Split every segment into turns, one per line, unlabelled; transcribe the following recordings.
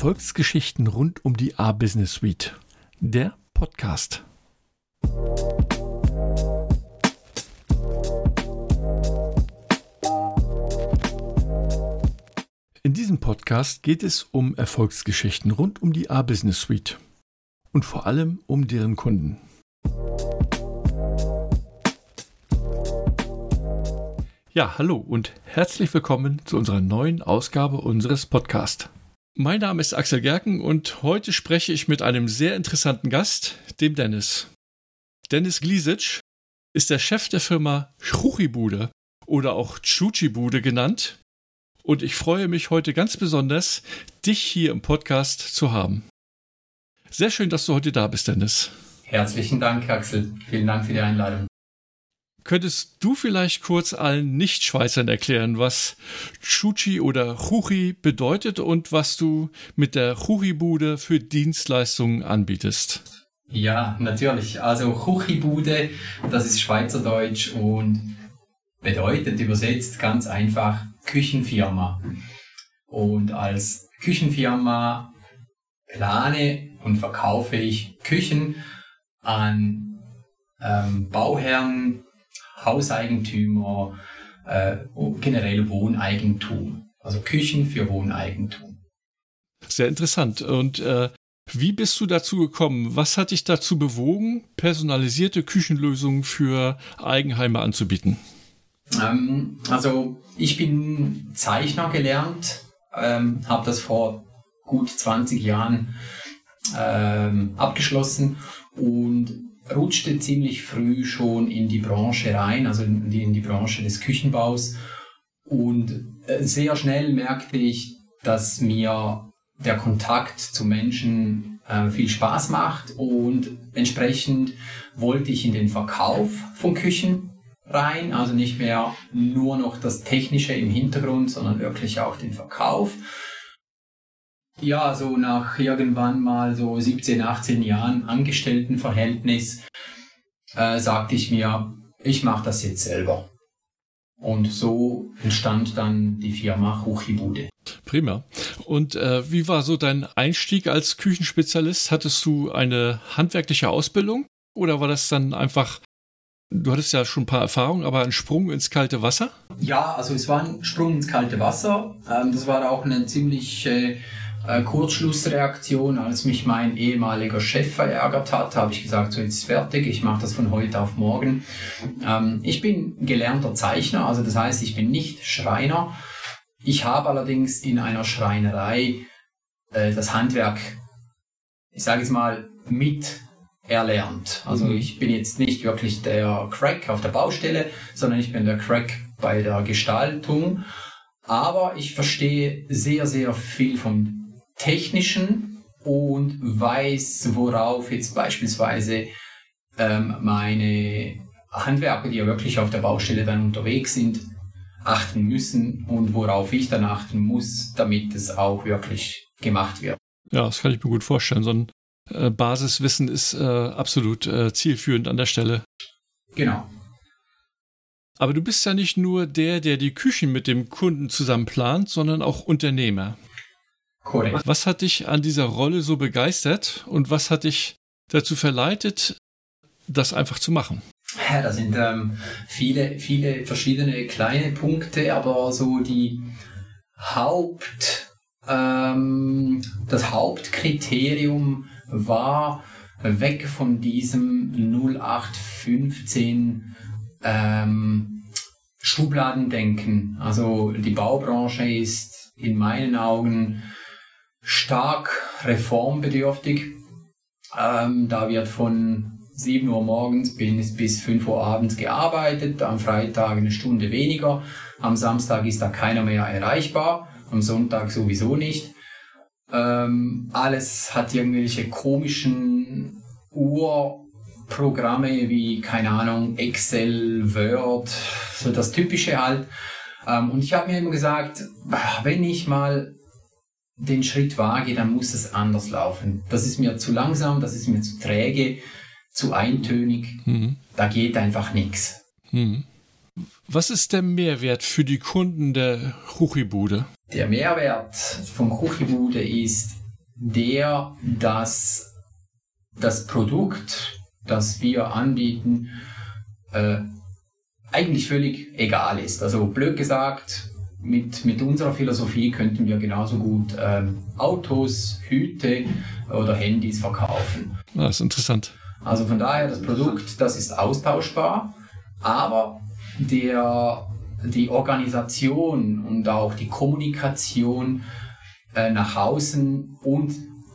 Erfolgsgeschichten rund um die A-Business Suite. Der Podcast. In diesem Podcast geht es um Erfolgsgeschichten rund um die A-Business Suite und vor allem um deren Kunden. Ja, hallo und herzlich willkommen zu unserer neuen Ausgabe unseres Podcasts. Mein Name ist Axel Gerken und heute spreche ich mit einem sehr interessanten Gast, dem Dennis. Dennis Gliesic ist der Chef der Firma Schruchibude oder auch Chuchibude genannt und ich freue mich heute ganz besonders, dich hier im Podcast zu haben. Sehr schön, dass du heute da bist, Dennis.
Herzlichen Dank, Axel. Vielen Dank für die Einladung.
Könntest du vielleicht kurz allen Nicht-Schweizern erklären, was Chuchi oder Chuchi bedeutet und was du mit der Chuchi-Bude für Dienstleistungen anbietest?
Ja, natürlich. Also Chuchi-Bude, das ist Schweizerdeutsch und bedeutet übersetzt ganz einfach Küchenfirma. Und als Küchenfirma plane und verkaufe ich Küchen an ähm, Bauherren, Hauseigentümer, äh, generell Wohneigentum. Also Küchen für Wohneigentum.
Sehr interessant. Und äh, wie bist du dazu gekommen? Was hat dich dazu bewogen, personalisierte Küchenlösungen für Eigenheime anzubieten?
Ähm, also ich bin Zeichner gelernt, ähm, habe das vor gut 20 Jahren ähm, abgeschlossen und rutschte ziemlich früh schon in die Branche rein, also in die, in die Branche des Küchenbaus. Und äh, sehr schnell merkte ich, dass mir der Kontakt zu Menschen äh, viel Spaß macht und entsprechend wollte ich in den Verkauf von Küchen rein, also nicht mehr nur noch das Technische im Hintergrund, sondern wirklich auch den Verkauf. Ja, so nach irgendwann mal so 17, 18 Jahren Angestelltenverhältnis äh, sagte ich mir, ich mache das jetzt selber. Und so entstand dann die Firma Huchibude.
Prima. Und äh, wie war so dein Einstieg als Küchenspezialist? Hattest du eine handwerkliche Ausbildung oder war das dann einfach, du hattest ja schon ein paar Erfahrungen, aber ein Sprung ins kalte Wasser?
Ja, also es war ein Sprung ins kalte Wasser. Ähm, das war auch eine ziemlich äh, äh, Kurzschlussreaktion, als mich mein ehemaliger Chef verärgert hat, habe ich gesagt, so jetzt ist fertig, ich mache das von heute auf morgen. Ähm, ich bin gelernter Zeichner, also das heißt, ich bin nicht Schreiner. Ich habe allerdings in einer Schreinerei äh, das Handwerk, ich sage jetzt mal, mit erlernt. Also mhm. ich bin jetzt nicht wirklich der Crack auf der Baustelle, sondern ich bin der Crack bei der Gestaltung. Aber ich verstehe sehr, sehr viel vom technischen und weiß, worauf jetzt beispielsweise ähm, meine Handwerker, die ja wirklich auf der Baustelle dann unterwegs sind, achten müssen und worauf ich dann achten muss, damit es auch wirklich gemacht wird.
Ja, das kann ich mir gut vorstellen. So ein äh, Basiswissen ist äh, absolut äh, zielführend an der Stelle.
Genau.
Aber du bist ja nicht nur der, der die Küchen mit dem Kunden zusammen plant, sondern auch Unternehmer.
Korrekt.
Was hat dich an dieser Rolle so begeistert und was hat dich dazu verleitet, das einfach zu machen?
Ja, da sind ähm, viele, viele verschiedene kleine Punkte, aber so die Haupt, ähm, das Hauptkriterium war weg von diesem 0815 ähm, Schubladendenken. Also die Baubranche ist in meinen Augen stark reformbedürftig. Ähm, da wird von 7 Uhr morgens bis, bis 5 Uhr abends gearbeitet, am Freitag eine Stunde weniger, am Samstag ist da keiner mehr erreichbar, am Sonntag sowieso nicht. Ähm, alles hat irgendwelche komischen Urprogramme wie, keine Ahnung, Excel, Word, so das Typische halt. Ähm, und ich habe mir immer gesagt, wenn ich mal den Schritt wage, dann muss es anders laufen. Das ist mir zu langsam, das ist mir zu träge, zu eintönig. Mhm. Da geht einfach nichts. Mhm.
Was ist der Mehrwert für die Kunden der Kuchibude?
Der Mehrwert von Kuchibude ist der, dass das Produkt, das wir anbieten, äh, eigentlich völlig egal ist. Also blöd gesagt, mit, mit unserer Philosophie könnten wir genauso gut ähm, Autos, Hüte oder Handys verkaufen.
Ah, das ist interessant.
Also von daher, das Produkt, das ist austauschbar, aber der, die Organisation und auch die Kommunikation äh, nach außen und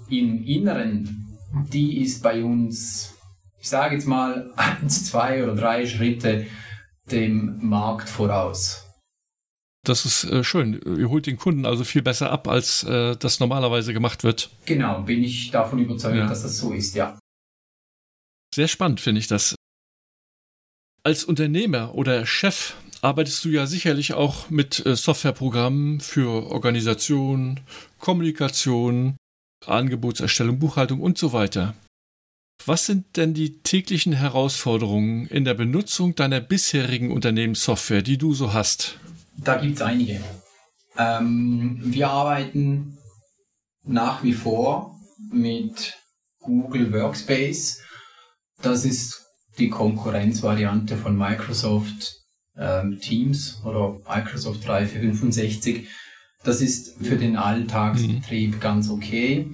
im Inneren, die ist bei uns, ich sage jetzt mal, eins, zwei oder drei Schritte dem Markt voraus.
Das ist äh, schön. Ihr holt den Kunden also viel besser ab, als äh, das normalerweise gemacht wird.
Genau, bin ich davon überzeugt, ja. dass das so ist, ja.
Sehr spannend finde ich das. Als Unternehmer oder Chef arbeitest du ja sicherlich auch mit äh, Softwareprogrammen für Organisation, Kommunikation, Angebotserstellung, Buchhaltung und so weiter. Was sind denn die täglichen Herausforderungen in der Benutzung deiner bisherigen Unternehmenssoftware, die du so hast?
Da gibt es einige. Ähm, wir arbeiten nach wie vor mit Google Workspace. Das ist die Konkurrenzvariante von Microsoft ähm, Teams oder Microsoft 365. Das ist für den Alltagsbetrieb mhm. ganz okay.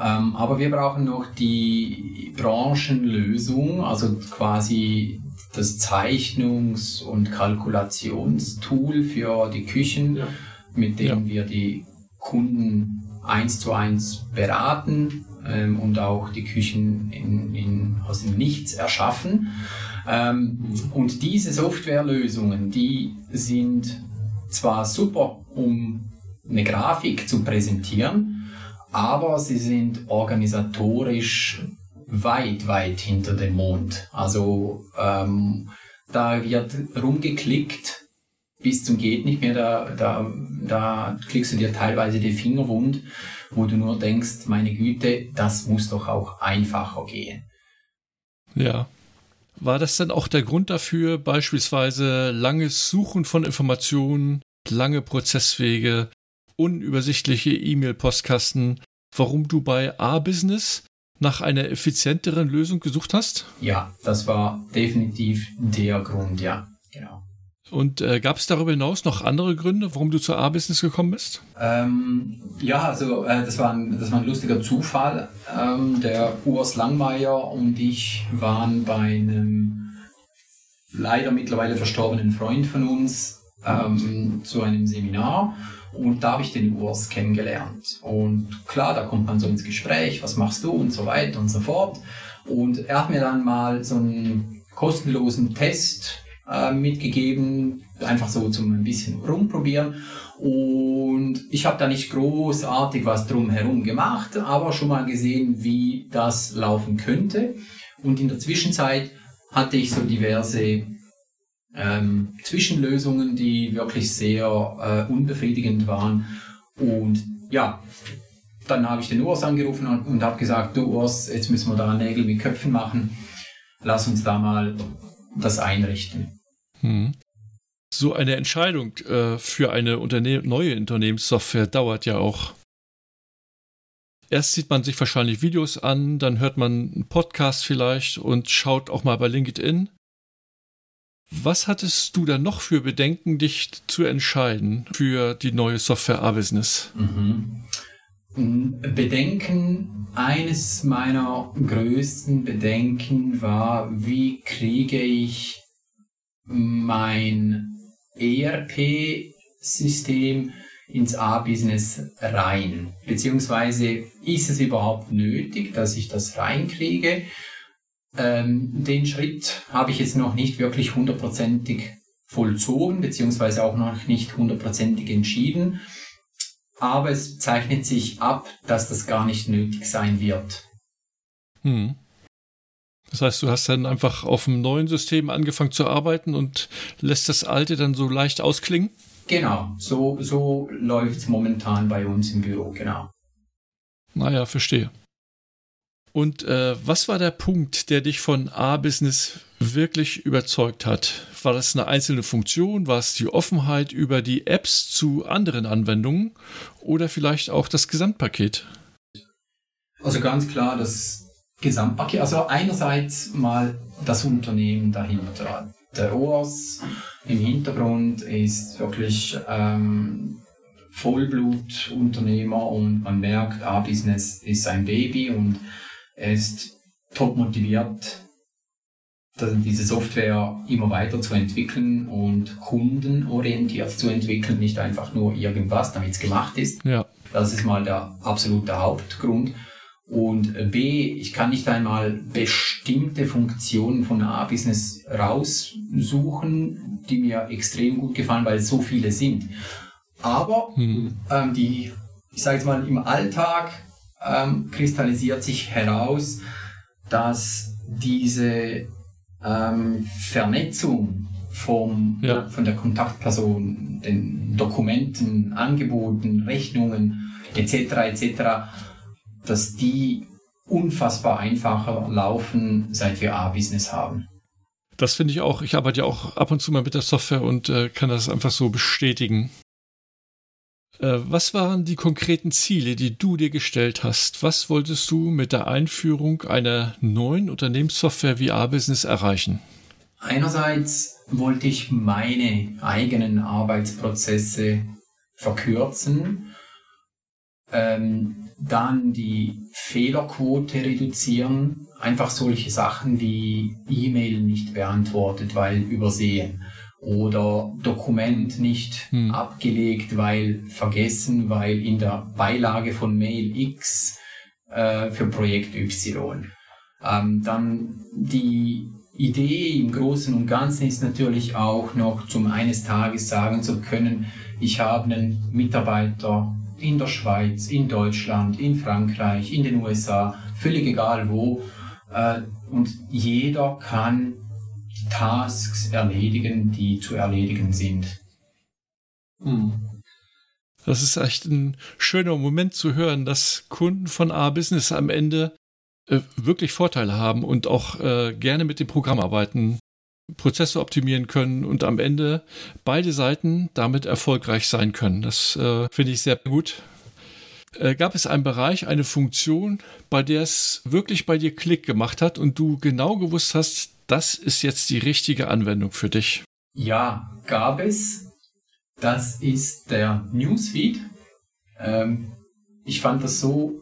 Ähm, aber wir brauchen noch die Branchenlösung, also quasi das Zeichnungs- und Kalkulationstool für die Küchen, ja. mit dem ja. wir die Kunden eins zu eins beraten ähm, und auch die Küchen in, in, aus dem Nichts erschaffen. Ähm, mhm. Und diese Softwarelösungen, die sind zwar super, um eine Grafik zu präsentieren, aber sie sind organisatorisch weit, weit hinter dem Mond. Also ähm, da wird rumgeklickt bis zum geht nicht mehr. Da, da, da klickst du dir teilweise die Finger wund, wo du nur denkst, meine Güte, das muss doch auch einfacher gehen.
Ja. War das dann auch der Grund dafür, beispielsweise langes Suchen von Informationen, lange Prozesswege, unübersichtliche E-Mail-Postkasten, warum du bei A-Business nach einer effizienteren Lösung gesucht hast?
Ja, das war definitiv der Grund, ja, genau.
Und äh, gab es darüber hinaus noch andere Gründe, warum du zur A-Business gekommen bist?
Ähm, ja, also äh, das, war ein, das war ein lustiger Zufall. Ähm, der Urs Langmeier und ich waren bei einem leider mittlerweile verstorbenen Freund von uns ähm, zu einem Seminar und da habe ich den Urs kennengelernt. Und klar, da kommt man so ins Gespräch, was machst du und so weiter und so fort. Und er hat mir dann mal so einen kostenlosen Test äh, mitgegeben, einfach so zum ein bisschen rumprobieren. Und ich habe da nicht großartig was drumherum gemacht, aber schon mal gesehen, wie das laufen könnte. Und in der Zwischenzeit hatte ich so diverse ähm, Zwischenlösungen, die wirklich sehr äh, unbefriedigend waren. Und ja, dann habe ich den Urs angerufen und, und habe gesagt, du Urs, jetzt müssen wir da Nägel mit Köpfen machen. Lass uns da mal das einrichten.
Hm. So eine Entscheidung äh, für eine Unterne neue Unternehmenssoftware dauert ja auch. Erst sieht man sich wahrscheinlich Videos an, dann hört man einen Podcast vielleicht und schaut auch mal bei LinkedIn. Was hattest du da noch für Bedenken, dich zu entscheiden für die neue Software A-Business? Mhm.
Bedenken, eines meiner größten Bedenken war, wie kriege ich mein ERP-System ins A-Business rein? Beziehungsweise ist es überhaupt nötig, dass ich das reinkriege? Ähm, den Schritt habe ich jetzt noch nicht wirklich hundertprozentig vollzogen, beziehungsweise auch noch nicht hundertprozentig entschieden. Aber es zeichnet sich ab, dass das gar nicht nötig sein wird.
Hm. Das heißt, du hast dann einfach auf dem neuen System angefangen zu arbeiten und lässt das alte dann so leicht ausklingen?
Genau, so, so läuft es momentan bei uns im Büro, genau.
Naja, verstehe. Und äh, was war der Punkt, der dich von A-Business wirklich überzeugt hat? War das eine einzelne Funktion? War es die Offenheit über die Apps zu anderen Anwendungen oder vielleicht auch das Gesamtpaket?
Also ganz klar das Gesamtpaket. Also einerseits mal das Unternehmen dahinter. Der OAS im Hintergrund ist wirklich ähm, Vollblutunternehmer und man merkt, A-Business ist ein Baby und er ist top motiviert, diese Software immer weiter zu entwickeln und kundenorientiert zu entwickeln, nicht einfach nur irgendwas, damit es gemacht ist. Ja. Das ist mal der absolute Hauptgrund. Und B, ich kann nicht einmal bestimmte Funktionen von A-Business raussuchen, die mir extrem gut gefallen, weil es so viele sind. Aber hm. ähm, die, ich sage jetzt mal, im Alltag ähm, kristallisiert sich heraus, dass diese ähm, Vernetzung vom, ja. von der Kontaktperson, den Dokumenten, Angeboten, Rechnungen etc. etc., dass die unfassbar einfacher laufen, seit wir A-Business haben.
Das finde ich auch. Ich arbeite ja auch ab und zu mal mit der Software und äh, kann das einfach so bestätigen. Äh, was waren die konkreten Ziele, die du dir gestellt hast? Was wolltest du mit der Einführung einer neuen Unternehmenssoftware wie A-Business erreichen?
Einerseits wollte ich meine eigenen Arbeitsprozesse verkürzen, ähm, dann die Fehlerquote reduzieren, einfach solche Sachen wie E-Mail nicht beantwortet, weil übersehen oder Dokument nicht hm. abgelegt, weil vergessen, weil in der Beilage von Mail X äh, für Projekt Y. Ähm, dann die Idee im Großen und Ganzen ist natürlich auch noch zum eines Tages sagen zu können, ich habe einen Mitarbeiter in der Schweiz, in Deutschland, in Frankreich, in den USA, völlig egal wo. Äh, und jeder kann Tasks erledigen, die zu erledigen sind.
Hm. Das ist echt ein schöner Moment zu hören, dass Kunden von A-Business am Ende äh, wirklich Vorteile haben und auch äh, gerne mit dem Programm arbeiten, Prozesse optimieren können und am Ende beide Seiten damit erfolgreich sein können. Das äh, finde ich sehr gut. Äh, gab es einen Bereich, eine Funktion, bei der es wirklich bei dir Klick gemacht hat und du genau gewusst hast, das ist jetzt die richtige Anwendung für dich?
Ja, gab es. Das ist der Newsfeed. Ähm, ich fand das so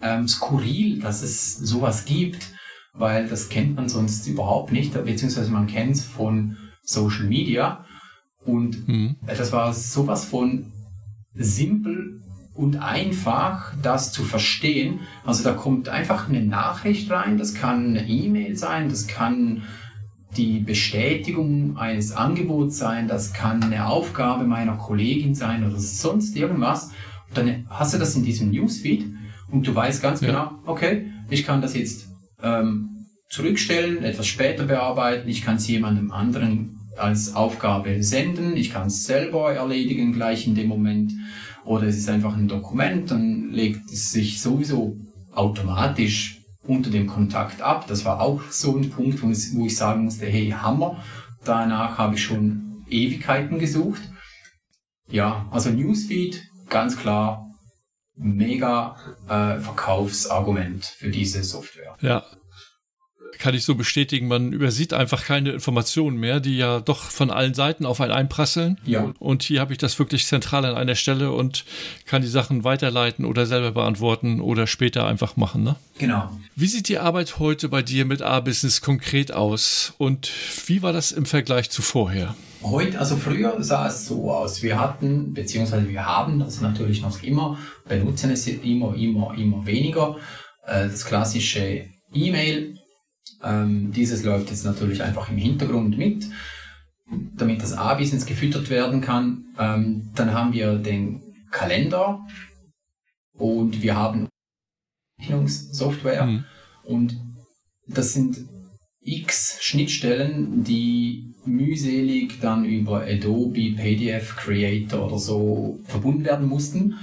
ähm, skurril, dass es sowas gibt, weil das kennt man sonst überhaupt nicht, beziehungsweise man kennt es von Social Media. Und mhm. das war sowas von simpel und einfach, das zu verstehen. Also da kommt einfach eine Nachricht rein, das kann eine E-Mail sein, das kann die Bestätigung eines Angebots sein, das kann eine Aufgabe meiner Kollegin sein oder sonst irgendwas. Und dann hast du das in diesem Newsfeed und du weißt ganz ja. genau, okay, ich kann das jetzt ähm, zurückstellen, etwas später bearbeiten, ich kann es jemandem anderen als Aufgabe senden, ich kann es selber erledigen gleich in dem Moment oder es ist einfach ein Dokument, dann legt es sich sowieso automatisch unter dem Kontakt ab. Das war auch so ein Punkt, wo ich sagen musste, hey, Hammer. Danach habe ich schon Ewigkeiten gesucht. Ja, also Newsfeed, ganz klar, mega äh, Verkaufsargument für diese Software.
Ja, kann ich so bestätigen. Man übersieht einfach keine Informationen mehr, die ja doch von allen Seiten auf einen einprasseln. Ja. Und hier habe ich das wirklich zentral an einer Stelle und kann die Sachen weiterleiten oder selber beantworten oder später einfach machen. Ne?
Genau.
Wie sieht die Arbeit heute bei dir mit A-Business konkret aus und wie war das im Vergleich zu vorher?
Heute, also früher sah es so aus. Wir hatten, beziehungsweise wir haben das natürlich noch immer, benutzen es immer, immer, immer weniger. Äh, das klassische E-Mail ähm, dieses läuft jetzt natürlich einfach im Hintergrund mit, damit das A-Business gefüttert werden kann. Ähm, dann haben wir den Kalender und wir haben Rechnungssoftware mhm. und das sind x Schnittstellen, die mühselig dann über Adobe PDF Creator oder so verbunden werden mussten.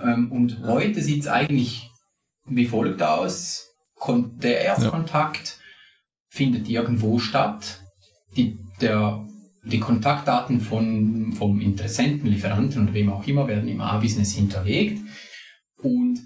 Ähm, und heute sieht es eigentlich wie folgt aus. Der Erstkontakt findet irgendwo statt. Die, der, die Kontaktdaten von, vom Interessenten, Lieferanten und wem auch immer werden im A-Business hinterlegt. Und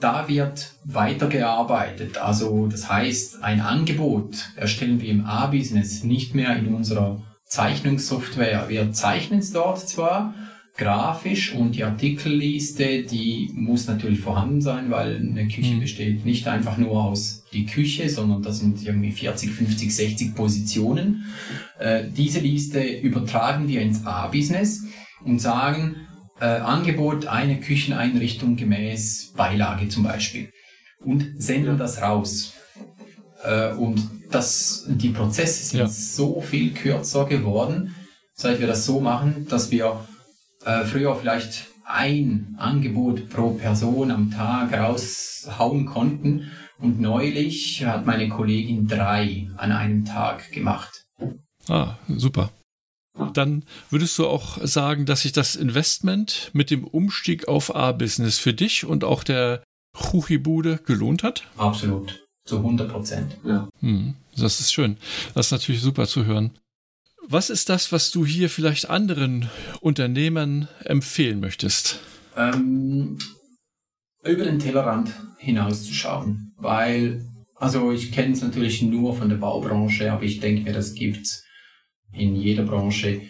da wird weitergearbeitet. Also das heißt, ein Angebot erstellen wir im A-Business nicht mehr in unserer Zeichnungssoftware. Wir zeichnen es dort zwar grafisch und die Artikelliste, die muss natürlich vorhanden sein, weil eine Küche mhm. besteht nicht einfach nur aus die Küche, sondern das sind irgendwie 40, 50, 60 Positionen. Äh, diese Liste übertragen wir ins A-Business und sagen, äh, Angebot eine Kücheneinrichtung gemäß Beilage zum Beispiel und senden das raus. Äh, und das, die Prozesse sind ja. so viel kürzer geworden, seit wir das so machen, dass wir äh, früher vielleicht ein Angebot pro Person am Tag raushauen konnten und neulich hat meine Kollegin drei an einem Tag gemacht.
Ah, super. Dann würdest du auch sagen, dass sich das Investment mit dem Umstieg auf A-Business für dich und auch der Chuchi-Bude gelohnt hat?
Absolut. Zu 100 Prozent. Ja.
Hm, das ist schön. Das ist natürlich super zu hören. Was ist das, was du hier vielleicht anderen Unternehmern empfehlen möchtest?
Ähm, über den Tellerrand hinauszuschauen, weil, also ich kenne es natürlich nur von der Baubranche, aber ich denke mir, das gibt es in jeder Branche,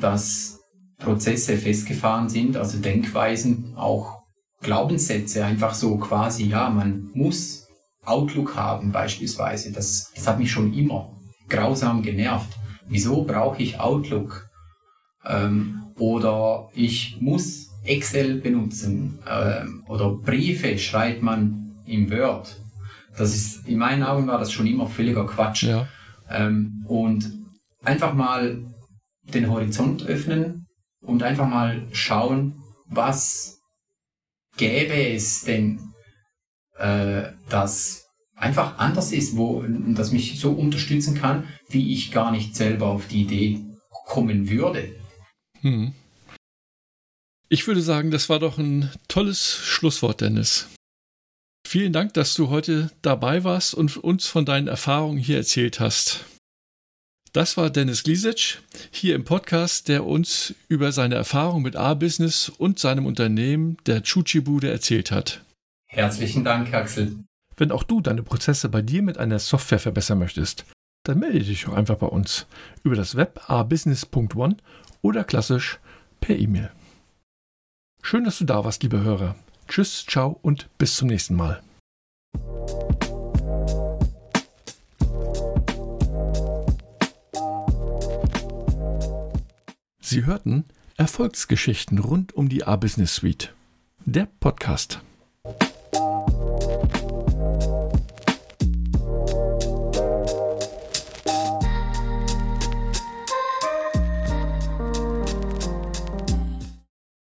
dass Prozesse festgefahren sind, also Denkweisen, auch Glaubenssätze, einfach so quasi, ja, man muss Outlook haben beispielsweise. Das, das hat mich schon immer grausam genervt. Wieso brauche ich Outlook? Ähm, oder ich muss Excel benutzen ähm, oder Briefe schreibt man im Word. Das ist, in meinen Augen war das schon immer völliger Quatsch. Ja. Ähm, und einfach mal den Horizont öffnen und einfach mal schauen, was gäbe es denn, äh, das einfach anders ist, wo das mich so unterstützen kann, wie ich gar nicht selber auf die Idee kommen würde. Hm.
Ich würde sagen, das war doch ein tolles Schlusswort, Dennis. Vielen Dank, dass du heute dabei warst und uns von deinen Erfahrungen hier erzählt hast. Das war Dennis Gliesic hier im Podcast, der uns über seine Erfahrung mit A-Business und seinem Unternehmen der Chuchi-Bude erzählt hat.
Herzlichen Dank, Axel.
Wenn auch du deine Prozesse bei dir mit einer Software verbessern möchtest, dann melde dich doch einfach bei uns über das Web abusiness.one oder klassisch per E-Mail. Schön, dass du da warst, liebe Hörer. Tschüss, ciao und bis zum nächsten Mal. Sie hörten Erfolgsgeschichten rund um die A-Business Suite. Der Podcast.